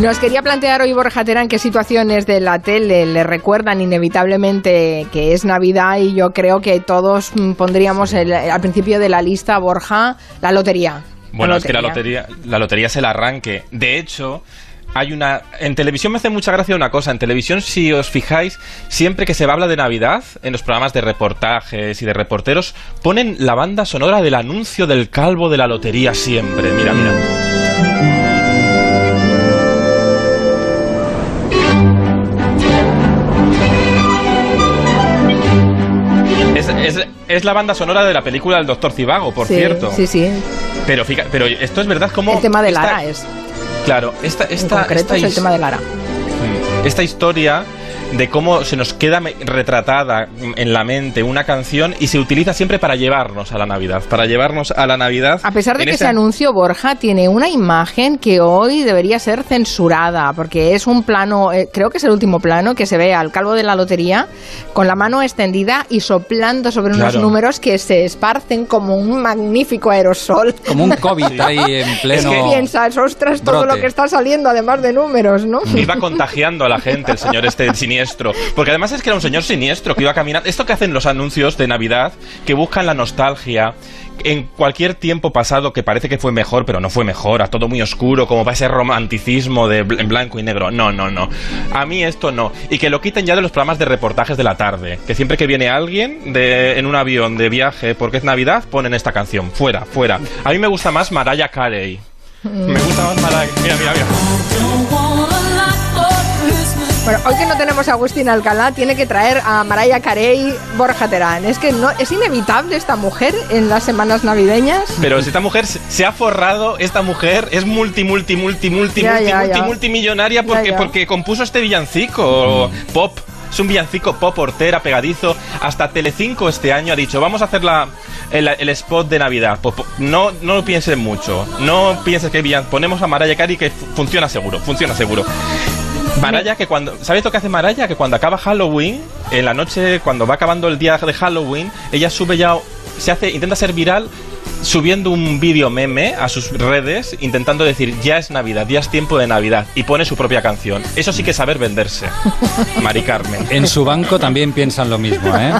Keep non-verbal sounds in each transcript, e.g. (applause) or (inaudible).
Nos quería plantear hoy Borja Terán qué situaciones de la tele le recuerdan inevitablemente que es Navidad y yo creo que todos mm, pondríamos el- al principio de la lista, Borja, la lotería. Bueno, es que la lotería, la lotería es el arranque. De hecho, hay una. En televisión me hace mucha gracia una cosa. En televisión, si os fijáis, siempre que se habla de Navidad, en los programas de reportajes y de reporteros, ponen la banda sonora del anuncio del calvo de la lotería siempre. Mira, mira. Es, es- la banda sonora de la película del Doctor Cibago, por sí, cierto. Sí, sí. Pero, fíjate, pero esto es verdad como... El tema de esta- Lara es. Claro, esta, En esta, concreto esta es el tema de Lara. Esta historia de cómo se nos queda retratada en la mente una canción y se utiliza siempre para llevarnos a la Navidad, para llevarnos a la Navidad. A pesar de que ese- anuncio, Borja, tiene una imagen que hoy debería ser censurada, porque es un plano, eh, creo que es el último plano, que se ve al calvo de la lotería con la mano extendida y soplando sobre unos Claro. números que se esparcen como un magnífico aerosol. Como un COVID (laughs) ahí en pleno. que piensas, ostras, todo brote. lo que está saliendo, además de números, ¿no? Iba contagiando a la gente el señor este siniestro. Porque además es que era un señor siniestro que iba caminando. Esto que hacen los anuncios de Navidad, que buscan la nostalgia en cualquier tiempo pasado que parece que fue mejor, pero no fue mejor, a todo muy oscuro, como para ese romanticismo de bl- en blanco y negro. No, no, no. A mí esto no. Y que lo quiten ya de los programas de reportajes de la tarde. Que siempre que viene alguien de, en un avión de viaje porque es Navidad, ponen esta canción. Fuera, fuera. A mí me gusta más Mariah Carey. Me gusta más Mariah. Mira, mira, mira. Hoy que no tenemos a Agustín Alcalá, tiene que traer a Mariah Carey, Borja Terán. Es que no, es inevitable esta mujer en las semanas navideñas. Pero si esta mujer se ha forrado, esta mujer es multi, multi, multi, multi, Ya, multi, ya, multi, ya. multimillonaria porque, Ya, ya. porque compuso este villancico pop. Es un villancico pop hortera, pegadizo. Hasta Telecinco este año ha dicho, vamos a hacer la, el, el spot de Navidad. Pues, po- no, no lo pienses mucho. No pienses que villan- ponemos a Mariah Carey que fu- funciona seguro, funciona seguro. Maraya que cuando ¿sabes lo que hace Maraya? Que cuando acaba Halloween, en la noche cuando va acabando el día de Halloween, ella sube ya se hace intenta ser viral subiendo un vídeo meme a sus redes intentando decir ya es Navidad, ya es tiempo de Navidad y pone su propia canción. Eso sí que es saber venderse. (laughs) Mari Carmen. En su banco también piensan lo mismo, ¿eh?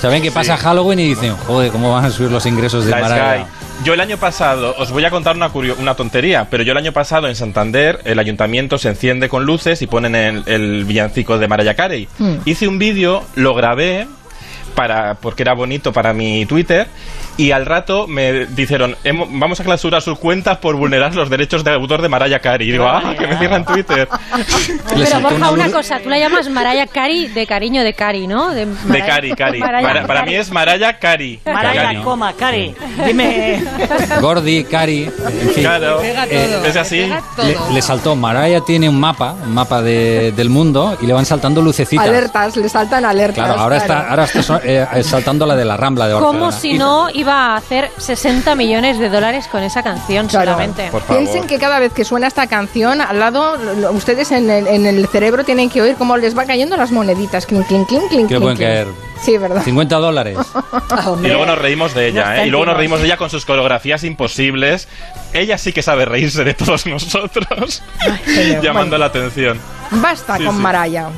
Saben que pasa Halloween y dicen, joder, ¿cómo van a subir los ingresos de La Mariah? Yo el año pasado, os voy a contar una, una tontería, pero yo el año pasado en Santander el ayuntamiento se enciende con luces y ponen el, el villancico de Mariah Carey. Hmm. Hice un vídeo, lo grabé para porque era bonito para mi Twitter y al rato me dijeron "Hemo- vamos a clausurar sus cuentas por vulnerar los derechos de autor de Mariah Carey. Y digo, ah, que me cierran Twitter. (laughs) Pero Borja, una cosa, tú la llamas Mariah Carey de cariño de Cari, ¿no? De, De Cari, Cari. Mariah Para, para Carey. mí es Mariah Carey. Mariah, Cari. coma, Cari. Dime. (laughs) Gordy, Cari, en fin. Claro, Pega todo. es así. Le, le saltó, Mariah tiene un mapa, un mapa de- del mundo y le van saltando lucecitas. Alertas, le saltan alertas. Claro, ahora claro. está, ahora está eh, saltando la de la Rambla de Barcelona. Como si no iba a hacer 60 millones de dólares con esa canción solamente. Piensen que cada vez que suena esta canción, al lado, lo- ustedes en el, en el cerebro tienen que oír cómo les va cayendo las moneditas. Clink, clink, clink, clink, Que clink, pueden clink. caer Sí, ¿verdad? 50 dólares. (laughs) Y luego nos reímos de ella, ¿eh? Y luego nos reímos de ella con sus coreografías imposibles. Ella sí que sabe reírse de todos nosotros, señor. (laughs) llamando Bueno. la atención. Basta Sí, con sí. Maraya.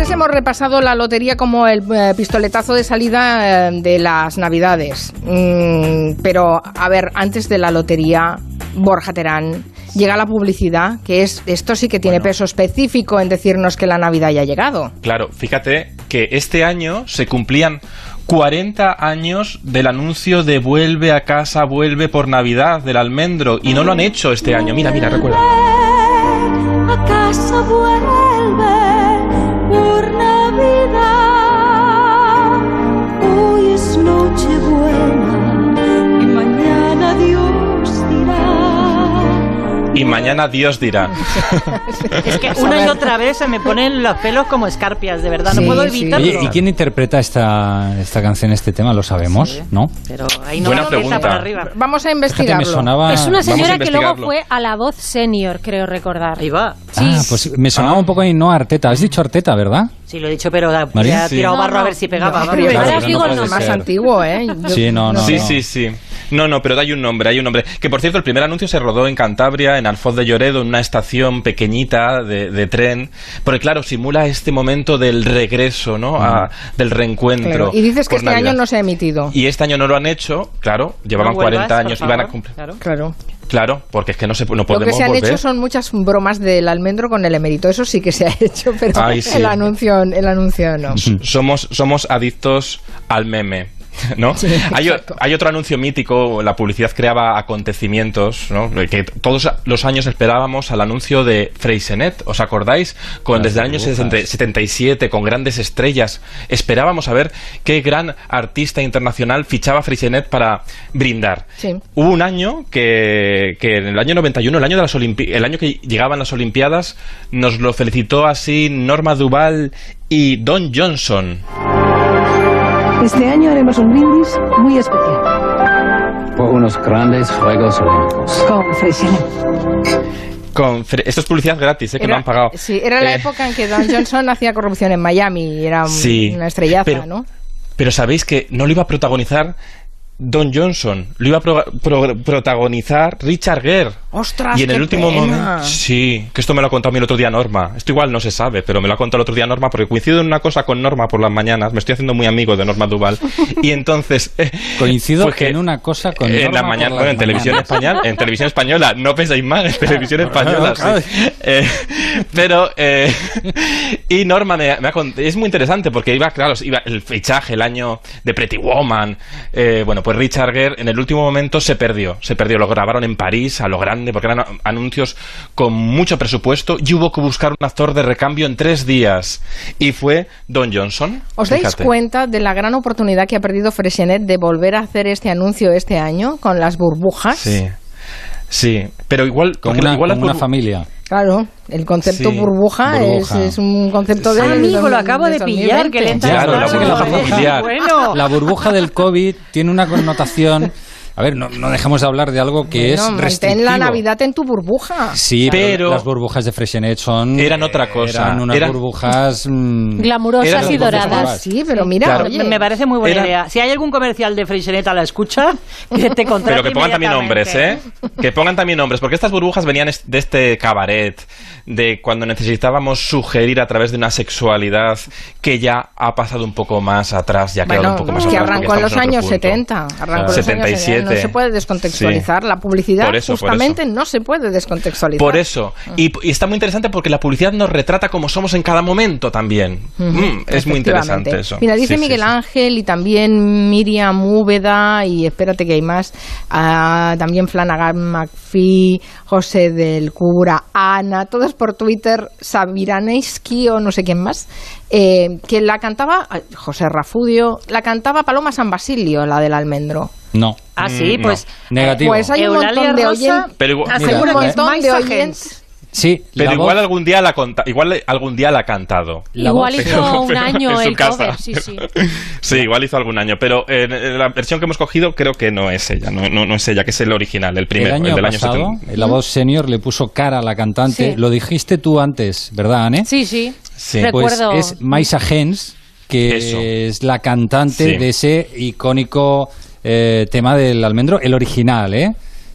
Antes hemos repasado la lotería como el eh, pistoletazo de salida eh, de las Navidades. Mm, pero, a ver, antes de la lotería, Borja Terán, llega la publicidad, que es esto sí que tiene peso específico en decirnos que la Navidad ya ha llegado. Claro, fíjate que este año se cumplían 40 años del anuncio de vuelve a casa, vuelve por Navidad del almendro y no lo han hecho este año. Mira, mira, recuerda. A casa Y mañana Dios dirá. Es que una y otra vez se me ponen los pelos como escarpias, de verdad, no puedo evitarlo. Oye, ¿y quién interpreta esta, esta canción, este tema? ¿Lo sabemos? ¿No? Pero ahí no Buena pregunta. por arriba. Vamos a Fíjate, investigarlo. me sonaba... Es una señora que luego fue a la voz senior, creo recordar. Ahí va. Sí. Ah, pues me sonaba un poco ahí, no Arteta. Has dicho Arteta, ¿verdad? Sí, lo he dicho, pero ha sí. tirado No, barro no. a ver si pegaba. No, pero más antiguo, ¿eh? Yo- Sí, no, no, sí, no. sí, sí. No, no, pero hay un nombre, hay un nombre. Que por cierto, el primer anuncio se rodó en Cantabria, en Alfoz de Lloredo, en una estación pequeñita de, de tren. Porque claro, simula este momento del regreso, ¿no? A- del reencuentro. Claro. Y dices que este año no se ha emitido. Y este año no lo han hecho, claro, llevaban No vuelvas, 40 por años, favor, iban a cumplir. claro. Claro. Claro, porque es que no, se, no Lo podemos que se han volver. hecho son muchas bromas del almendro con el emérito. Eso sí que se ha (laughs) hecho, pero Ay, sí. el anuncio, el anuncio no. somos, somos adictos al meme. (laughs) ¿no? hay, otro anuncio mítico, la publicidad creaba acontecimientos, ¿no? que todos los años esperábamos al anuncio de Freysenet, ¿os acordáis? Con, Las desde el año burbujas. 60 77, con grandes estrellas, esperábamos a ver qué gran artista internacional fichaba Freysenet para brindar. Sí. Hubo un año que, que en el año 91, el año, de las Olimpi- el año que llegaban las Olimpiadas, nos lo felicitó así Norma Duval y Don Johnson. Este año haremos un brindis muy especial por unos grandes Juegos Olímpicos. con Freixenet. Con esto es publicidad gratis, ¿eh? que Era- no han pagado. Sí, era la Eh, época en que Don (laughs) Johnson hacía corrupción en Miami y era un- Sí, una estrellaza, pero- ¿no? Pero sabéis que no lo iba a protagonizar Don Johnson, lo iba a pro- pro- protagonizar Richard Gere. ¡Ostras, y en el qué último pena! momento. Sí, que esto me lo ha contado a mí el otro día Norma. Esto igual no se sabe, pero me lo ha contado el otro día Norma porque coincido en una cosa con Norma por las mañanas. Me estoy haciendo muy amigo de Norma Duval. y entonces. eh, (laughs) Coincido fue que en una cosa con En Norma la por mañana, las bueno, en televisión española, en televisión española, no penséis mal, en televisión (laughs) española, claro. sí. Eh, pero, eh, (laughs) y Norma me, me ha cont- es muy interesante porque iba, claro, iba el fichaje, el año de Pretty Woman, eh, bueno, pues Richard Gere en el último momento se perdió, se perdió, lo grabaron en París a lo grande porque eran anuncios con mucho presupuesto y hubo que buscar un actor de recambio en tres días y fue Don Johnson. ¿Os dais Fíjate. cuenta de la gran oportunidad que ha perdido Freixenet de volver a hacer este anuncio este año con las burbujas? Sí. Sí, pero igual, Como una, igual como una familia. Claro, el concepto Sí. burbuja, Burbuja. Es, es un concepto de... Amigo, de- lo acabo de 2020. pillar, que lenta Claro, la burbuja familiar. Bueno. La burbuja del COVID tiene una connotación. A ver, no, no dejemos de hablar de algo que Bueno, es mantén restrictivo. la Navidad en tu burbuja. Sí, pero, Pero- las burbujas de Freshenet son... Eran otra cosa. Eran unas Eran- burbujas... mm, Glamurosas Eran y doradas. Sí, pero mira, Claro. oye, Me, parece muy buena Era- idea. Si hay algún comercial de Freixenet a la escucha, (laughs) que te contrate Pero que pongan también nombres, ¿eh? Que pongan también nombres, porque estas burbujas venían de este cabaret, de cuando necesitábamos sugerir a través de una sexualidad que ya ha pasado un poco más atrás, ya ha quedado Bueno, un poco más que atrás. arrancó porque en los años otro punto. 70. Arrancó en los años 77. 70. No se puede descontextualizar. Sí. La publicidad, Por eso, por justamente, eso. no se puede descontextualizar. Por eso. Y, y está muy interesante porque la publicidad nos retrata como somos en cada momento también. Mm, es muy interesante eso. Mira, dice Sí, Miguel sí. Ángel y también Miriam Úbeda y espérate que hay más. ah, también Flanagan McPhee, José del Cura, Ana, todos por Twitter, Sabiraneski o no sé quién más, eh, que la cantaba, José Rafudio, la cantaba Paloma San Basilio, la del almendro. no. Ah, sí, Mm, pues... Negativo. Pues hay un Eulalia montón de Rosa oyentes. Pero igual- asegura Mira, que ¿eh? es montón de oyentes. Sí, Pero igual voz- algún día la conta, igual algún día la ha cantado. la Igual voz- hizo Pero- un (laughs) pero año en su el casa. cover, sí, sí. (laughs) Sí, igual hizo algún año, pero eh, en la versión que hemos cogido creo que no es ella, no, no, no es ella, que es el original, el primero, el año del año pasado, 70. la voz senior le puso cara a la cantante. Sí. Lo dijiste tú antes, ¿verdad, Anne? Sí, sí. Sí. Pues Recuerdo. es Maisa Hens, que Eso. es la cantante Sí. de ese icónico eh, tema del almendro, el original, ¿eh?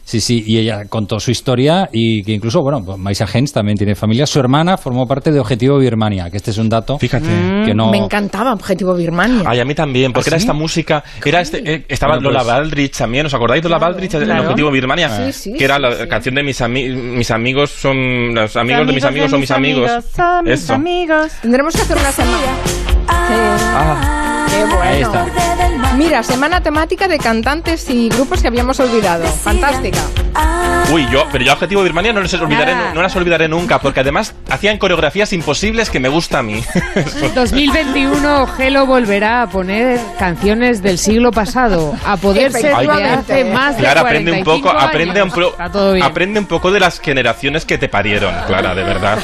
Sí, sí, y ella contó su historia y que incluso, bueno, pues Maisa Hens también tiene familia. Su hermana formó parte de Objetivo Birmania, que este es un dato Fíjate. que no... Me encantaba Objetivo Birmania. Ay, a mí también, porque ¿Ah, era sí? esta música, era este, eh, estaba Bueno, Lola pues- Baldrich también, ¿os acordáis de Lola Baldrich en el claro. Objetivo Birmania? Sí, sí, que era la sí. canción de mis, ami- mis amigos son los amigos de mis amigos son mis amigos. Son mis Eso. amigos. Tendremos que hacer una semana. Ah, Qué bueno. Ahí está. Mira, semana temática de cantantes y grupos que habíamos olvidado. Fantástica. uy, yo, pero yo Objetivo Birmania no les olvidaré, Nada. no las olvidaré nunca, porque además hacían coreografías imposibles que me gusta a mí. (laughs) 2021 Gelo volverá a poner canciones del siglo pasado, a poder ser de hace más de Clara, aprende un 45 poco, aprende un, pro- Está todo bien. aprende un poco de las generaciones que te parieron, Clara, de verdad.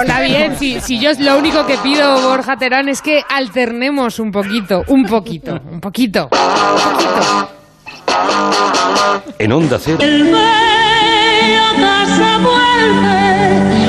Está bien, si, si yo lo único que pido, Borja Terán, es que alternemos un poquito, un poquito, un poquito, poquito. En Onda Cero. El bello casa vuelve,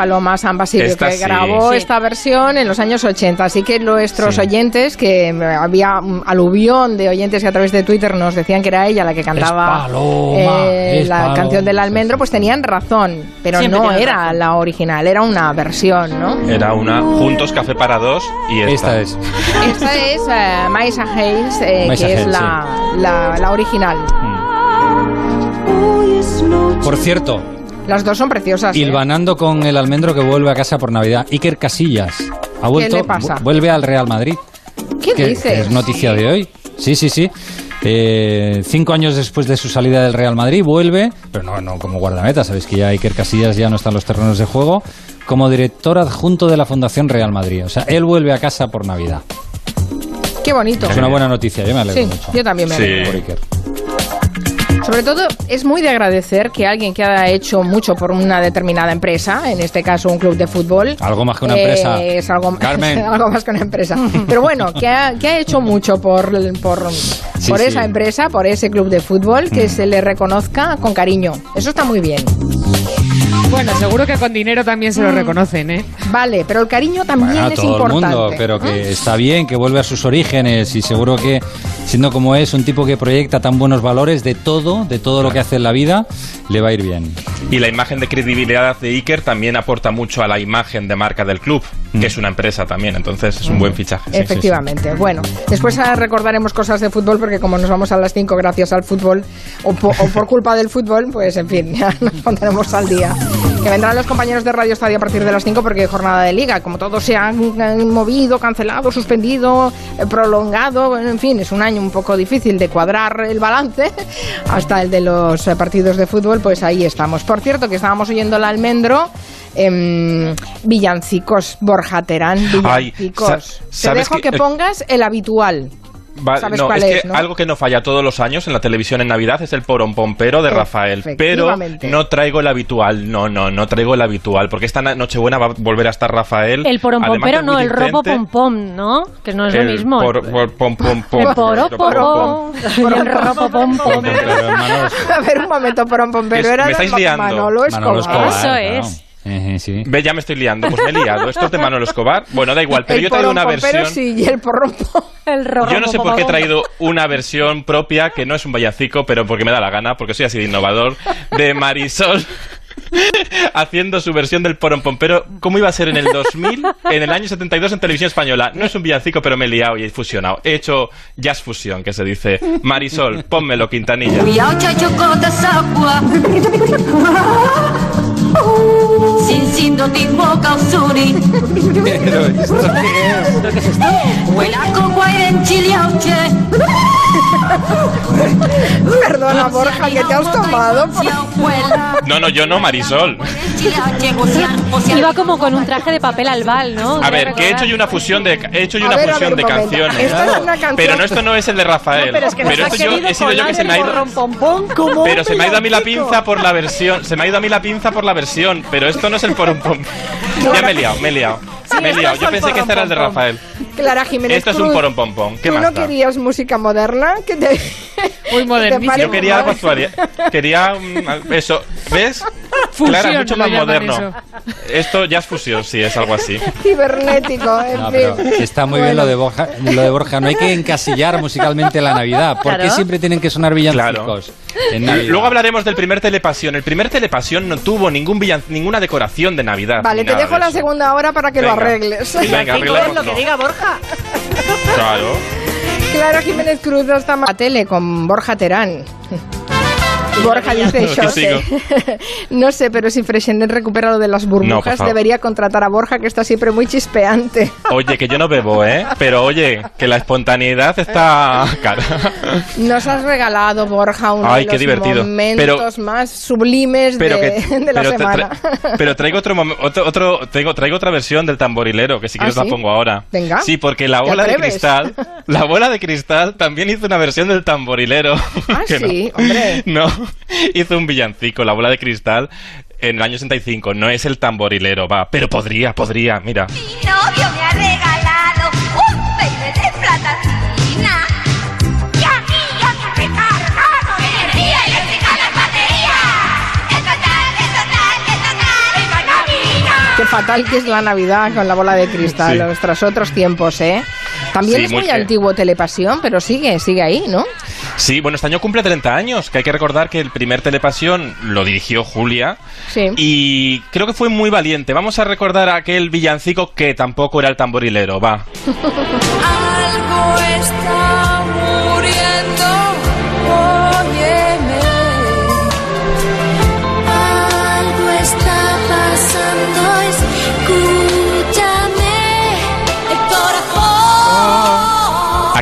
Palomas San Basilio, Esta que sí. grabó Sí. esta versión en los años 80. Así que nuestros Sí. oyentes, que había un aluvión de oyentes que a través de Twitter nos decían que era ella la que cantaba Paloma, eh, la Paloma. canción del almendro, pues tenían razón. Pero Siempre no era razón. la original, era una versión, ¿no? Era una Juntos Café para dos y esta. Esta es. Esta es eh, Maisa Hayes, eh, Maisa que es la, la original. Por cierto, Las dos son preciosas. ¿eh? hilvanando con el almendro que vuelve a casa por Navidad, Iker Casillas ha vuelto, le pasa? vu- vuelve al Real Madrid. ¿Qué que, dices? que es noticia de hoy. Sí, sí, sí. Eh, cinco años después de su salida del Real Madrid vuelve, pero no, no como guardameta, sabéis que ya Iker Casillas ya no está en los terrenos de juego, como director adjunto de la Fundación Real Madrid. O sea, él vuelve a casa por Navidad. Qué bonito. Es una buena noticia, yo me alegro Sí, mucho. yo también me Sí. alegro. Por Iker. Sobre todo, es muy de agradecer que alguien que ha hecho mucho por una determinada empresa, en este caso un club de fútbol. Algo más que una eh, empresa. Es algo, Carmen. (laughs) algo más que una empresa. Pero bueno, que ha, que ha hecho mucho por, por, Sí, por sí. esa empresa, por ese club de fútbol, que Mm. se le reconozca con cariño. Eso está muy bien. Bueno, seguro que con dinero también se lo reconocen, ¿eh? Vale, pero el cariño también Bueno, es todo el importante. mundo, pero que está bien, que vuelve a sus orígenes y seguro que, siendo como es, un tipo que proyecta tan buenos valores de todo, de todo lo que hace en la vida, le va a ir bien. Y la imagen de credibilidad de Iker también aporta mucho a la imagen de marca del club, que es una empresa también, entonces es un buen fichaje. sí. Efectivamente. Bueno, después recordaremos cosas de fútbol porque como nos vamos a las 5 gracias al fútbol o, po- o por culpa del fútbol, pues en fin, (laughs) ya nos pondremos al día. Que vendrán los compañeros de Radio Estadio a partir de las 5 porque hay jornada de liga. Como todo se ha eh, movido, cancelado, suspendido, eh, prolongado, en fin, es un año un poco difícil de cuadrar el balance (laughs) hasta el de los eh, partidos de fútbol, pues ahí estamos. Por cierto, que estábamos oyendo el almendro. em, villancicos, Borja Terán, Ay, villancicos. Te ¿sabes dejo que- que pongas el habitual. Va- ¿Sabes no, cuál es, es, que no? algo que no falla todos los años en la televisión en Navidad es el pompero de Rafael. Pero no traigo el habitual. No, no, no traigo el habitual. Porque esta na- Nochebuena va a volver a estar Rafael. El es no, el robo diferente. pom pom, ¿no? Que no es lo El mismo. por- por- pom, pom, pom. El poro poro. El robo pom pom. Pero, hermanos, A ver, un momento, porón, pero Es- era me de estáis Ma- liando. Manolo Escobar. Manolo Escobar, Eso es. Eh, sí. Ve, ya me estoy liando. Pues me he liado. Esto es de Manolo Escobar. Bueno, da igual, pero el yo he traído una versión. sí, y el porrón (laughs) El robo Yo no sé por qué he traído una versión propia que no es un vallacico, pero porque me da la gana, porque soy así de innovador, de Marisol (laughs) haciendo su versión del porompompero. ¿Cómo iba a ser en el 2000? En el año 72 en televisión española. No es un villancico, pero me he liado y he fusionado. He hecho jazz fusión, que se dice. Marisol, pónmelo, Quintanilla. (laughs) Pero esto qué es? Perdona, Borja, que te has tomado. No, no, yo no, Marisol. Iba como con un traje de papel albal, ¿no? A ver, que he hecho yo una fusión de, he hecho yo una ver, fusión ver, de canciones. Esta es una canción- Pero no, esto no es el de Rafael. Pero es que pero esto yo, querido he sido yo colar que se me ha ido. Pero se me ha ido a mí la pinza por la versión. Se me ha ido a mí la pinza por la versión. Pero esto no es el porum pom. (laughs) Ya me he liado, me he liado. me he liado. Yo pensé que este era el de. Rafael. Clara Jiménez Esto es un Cruz, porom pom pom. ¿Qué ¿Tú más no da? querías música moderna? Que te... Muy (laughs) pare Yo quería algo actual. Quería mm, eso. ¿Ves? Fusión, Clara, mucho más moderno. eso. Esto ya es fusión, sí, es algo así. (laughs) Cibernético, en No, pero está muy bien lo de, Borja, lo de Borja. No hay que encasillar musicalmente la Navidad. ¿Por qué Claro. siempre tienen que sonar villancicos? Navidad? Luego hablaremos del primer Telepasión. El primer Telepasión no tuvo ningún villan- ninguna decoración de Navidad. Vale, te dejo de la segunda hora para que lo arregles. Venga, (laughs) es lo que diga Borja. Claro. Clara Jiménez Cruz hasta la tele con Borja Terán. Borja dice, yo (laughs) no sé, pero si Freixenet recupera lo de las burbujas, debería contratar a Borja, que está siempre muy chispeante. (laughs) Oye, que yo no bebo, ¿eh? Pero oye, que la espontaneidad está (laughs) cara. Nos has regalado, Borja, uno Ay, de qué los divertido. momentos más sublimes Pero de, que de la pero, semana. tra- pero traigo otro, otro, otro traigo, traigo otra versión del tamborilero que si ¿Ah, quieres sí? la pongo ahora. Venga. Sí, porque la ¿Te bola de cristal, la bola de cristal también hizo una versión del tamborilero. Ah, no. sí, hombre. No, (laughs) hizo un villancico, la bola de cristal en el año 65. No es el tamborilero, va, pero podría, podría, mira. Mi novio me ha regalado un peine de platatina. Y a mí ya me ha recargado de energía eléctrica las baterías. Es total, es total, es total, es maravilla. fatal que es la Navidad con la bola de cristal, Sí. los tras otros tiempos, ¿eh? También Sí, es muy muy- antiguo Telepasión, pero sigue, sigue ahí, ¿no? Sí, bueno, este año cumple 30 años, que hay que recordar que el primer Telepasión lo dirigió Julia. Sí. Y creo que fue muy valiente. Vamos a recordar a aquel villancico que tampoco era el tamborilero, va. (laughs) Algo está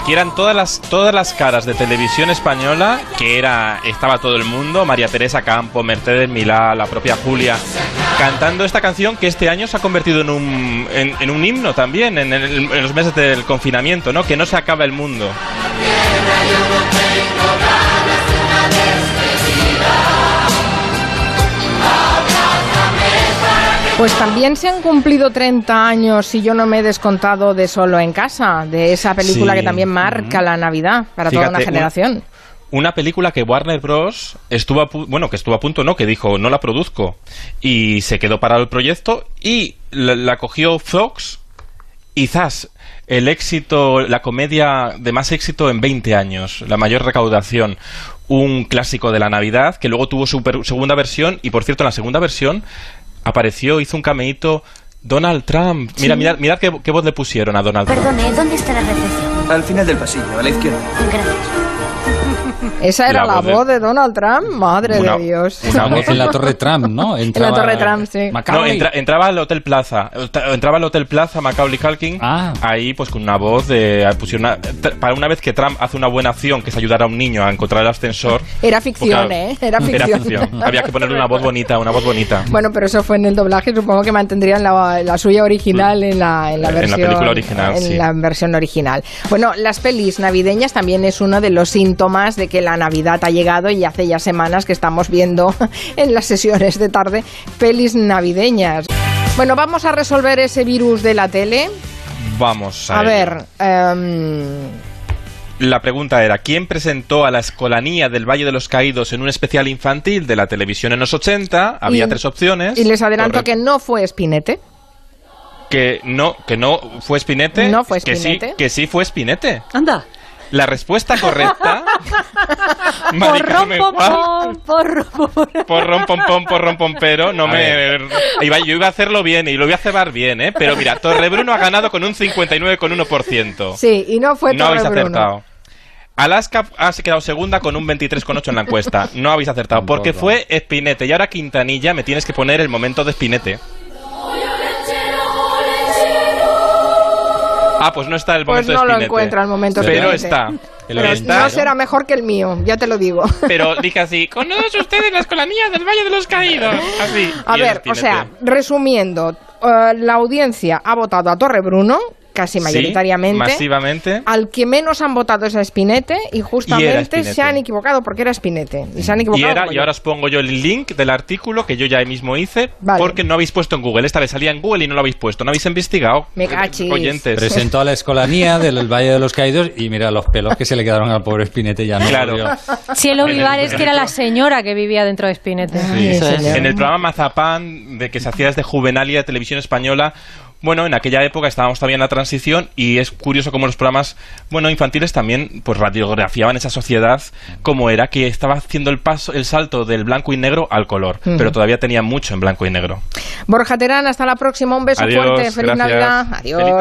Aquí eran todas las, todas las caras de televisión española, que era, estaba todo el mundo, María Teresa Campo, Mercedes Milá, la propia Julia, cantando esta canción que este año se ha convertido en un, en, un himno también, en, en los meses del confinamiento, ¿no? Que no se acaba el mundo. Pues también se han cumplido 30 años, si yo no me he descontado, de Solo en Casa, de esa película Sí. que también marca la Navidad para toda una un- generación. Una película que Warner Bros. estuvo a pu- bueno, que estuvo a punto, no, que dijo, no la produzco. Y se quedó parado el proyecto y la, la cogió Fox y zas, el éxito, la comedia de más éxito en 20 años, la mayor recaudación. Un clásico de la Navidad que luego tuvo su segunda versión y por cierto en la segunda versión apareció, hizo un cameíto Donald Trump. Mira, Sí. mirad, mirad qué, qué voz le pusieron a Donald Trump. Perdone, ¿dónde está la recepción? Al final del pasillo, a la izquierda. Gracias. Esa era La la, voz de- voz de Donald Trump, madre Una- de Dios. una En, en la Torre Trump, ¿no? (laughs) En la Torre Trump, sí. No, entra- entraba al Hotel Plaza. Entra- Entraba al Hotel Plaza Macaulay Culkin. Ah. Ahí, pues con una voz de. pusieron una- para una vez que Trump hace una buena acción, que es ayudar a un niño a encontrar el ascensor. Era ficción, pues, ¿eh? Era ficción. Había que ponerle una voz bonita, una voz bonita. Bueno, pero eso fue en el doblaje, supongo que mantendrían la, la suya original en la, en la En la versión película original, en sí. la versión original. Bueno, las pelis navideñas también es uno de los síntomas de que la Navidad ha llegado y hace ya semanas que estamos viendo (laughs) en las sesiones de tarde pelis navideñas. Bueno, vamos a resolver ese virus de la tele. Vamos a, ver, em, La pregunta era: ¿quién presentó a la escolanía del Valle de los Caídos en un especial infantil de la televisión en los 80? Había Y- tres opciones. y les adelanto Correcto. que no fue Spinete. que no, que no fue Spinete. No fue Que sí, Spinete. que sí fue Spinete. Anda. La respuesta correcta. (laughs) Porrón, pom, pom. Porrón, pom, pom, porrón, pompero. No A me. Iba, yo iba a hacerlo bien y lo voy a cebar bien, ¿eh? Pero mira, Torrebruno ha ganado con un 59,1%. Sí, y no fue no habéis Torre Bruno. acertado. Alaska ha quedado segunda con un 23,8 en la encuesta. No habéis acertado. Porque fue Espinete. Y ahora Quintanilla me tienes que poner el momento de Espinete. Ah, pues no está el Pues momento no de lo encuentra el momento Pero está. El Pero está. no será mejor que el mío, ya te lo digo. Pero dije así, con todos ustedes la escolanía del Valle de los Caídos. Así. A ver, o sea, resumiendo, eh, la audiencia ha votado a Torre Bruno, casi Sí, mayoritariamente. masivamente. Al que menos han votado es a Spinete y justamente Spinete. se han equivocado porque era Spinete. Y se han Y, equivocado. era, y ahora os pongo yo el link del artículo que yo ya mismo hice Vale. porque no habéis puesto en Google. Esta vez salía en Google y no lo habéis puesto. No habéis investigado. Me cachis. Oyentes. Presentó a la escolanía del Valle de los Caídos y mira los pelos que se le quedaron al pobre Spinete ya no Claro. Cielo Vivar es que era la señora que vivía dentro de Spinete. Sí. Eso es. En el programa Mazapán, de que se hacía desde Juvenalia de Televisión Española, bueno, en aquella época estábamos todavía en la transición y es curioso cómo los programas, bueno, infantiles también, pues radiografiaban esa sociedad como era, que estaba haciendo el paso, el salto del blanco y negro al color, pero todavía tenía mucho en blanco y negro. Borja Terán, hasta la próxima. Un beso Adiós, fuerte. Feliz gracias. Navidad. Adiós. Feliz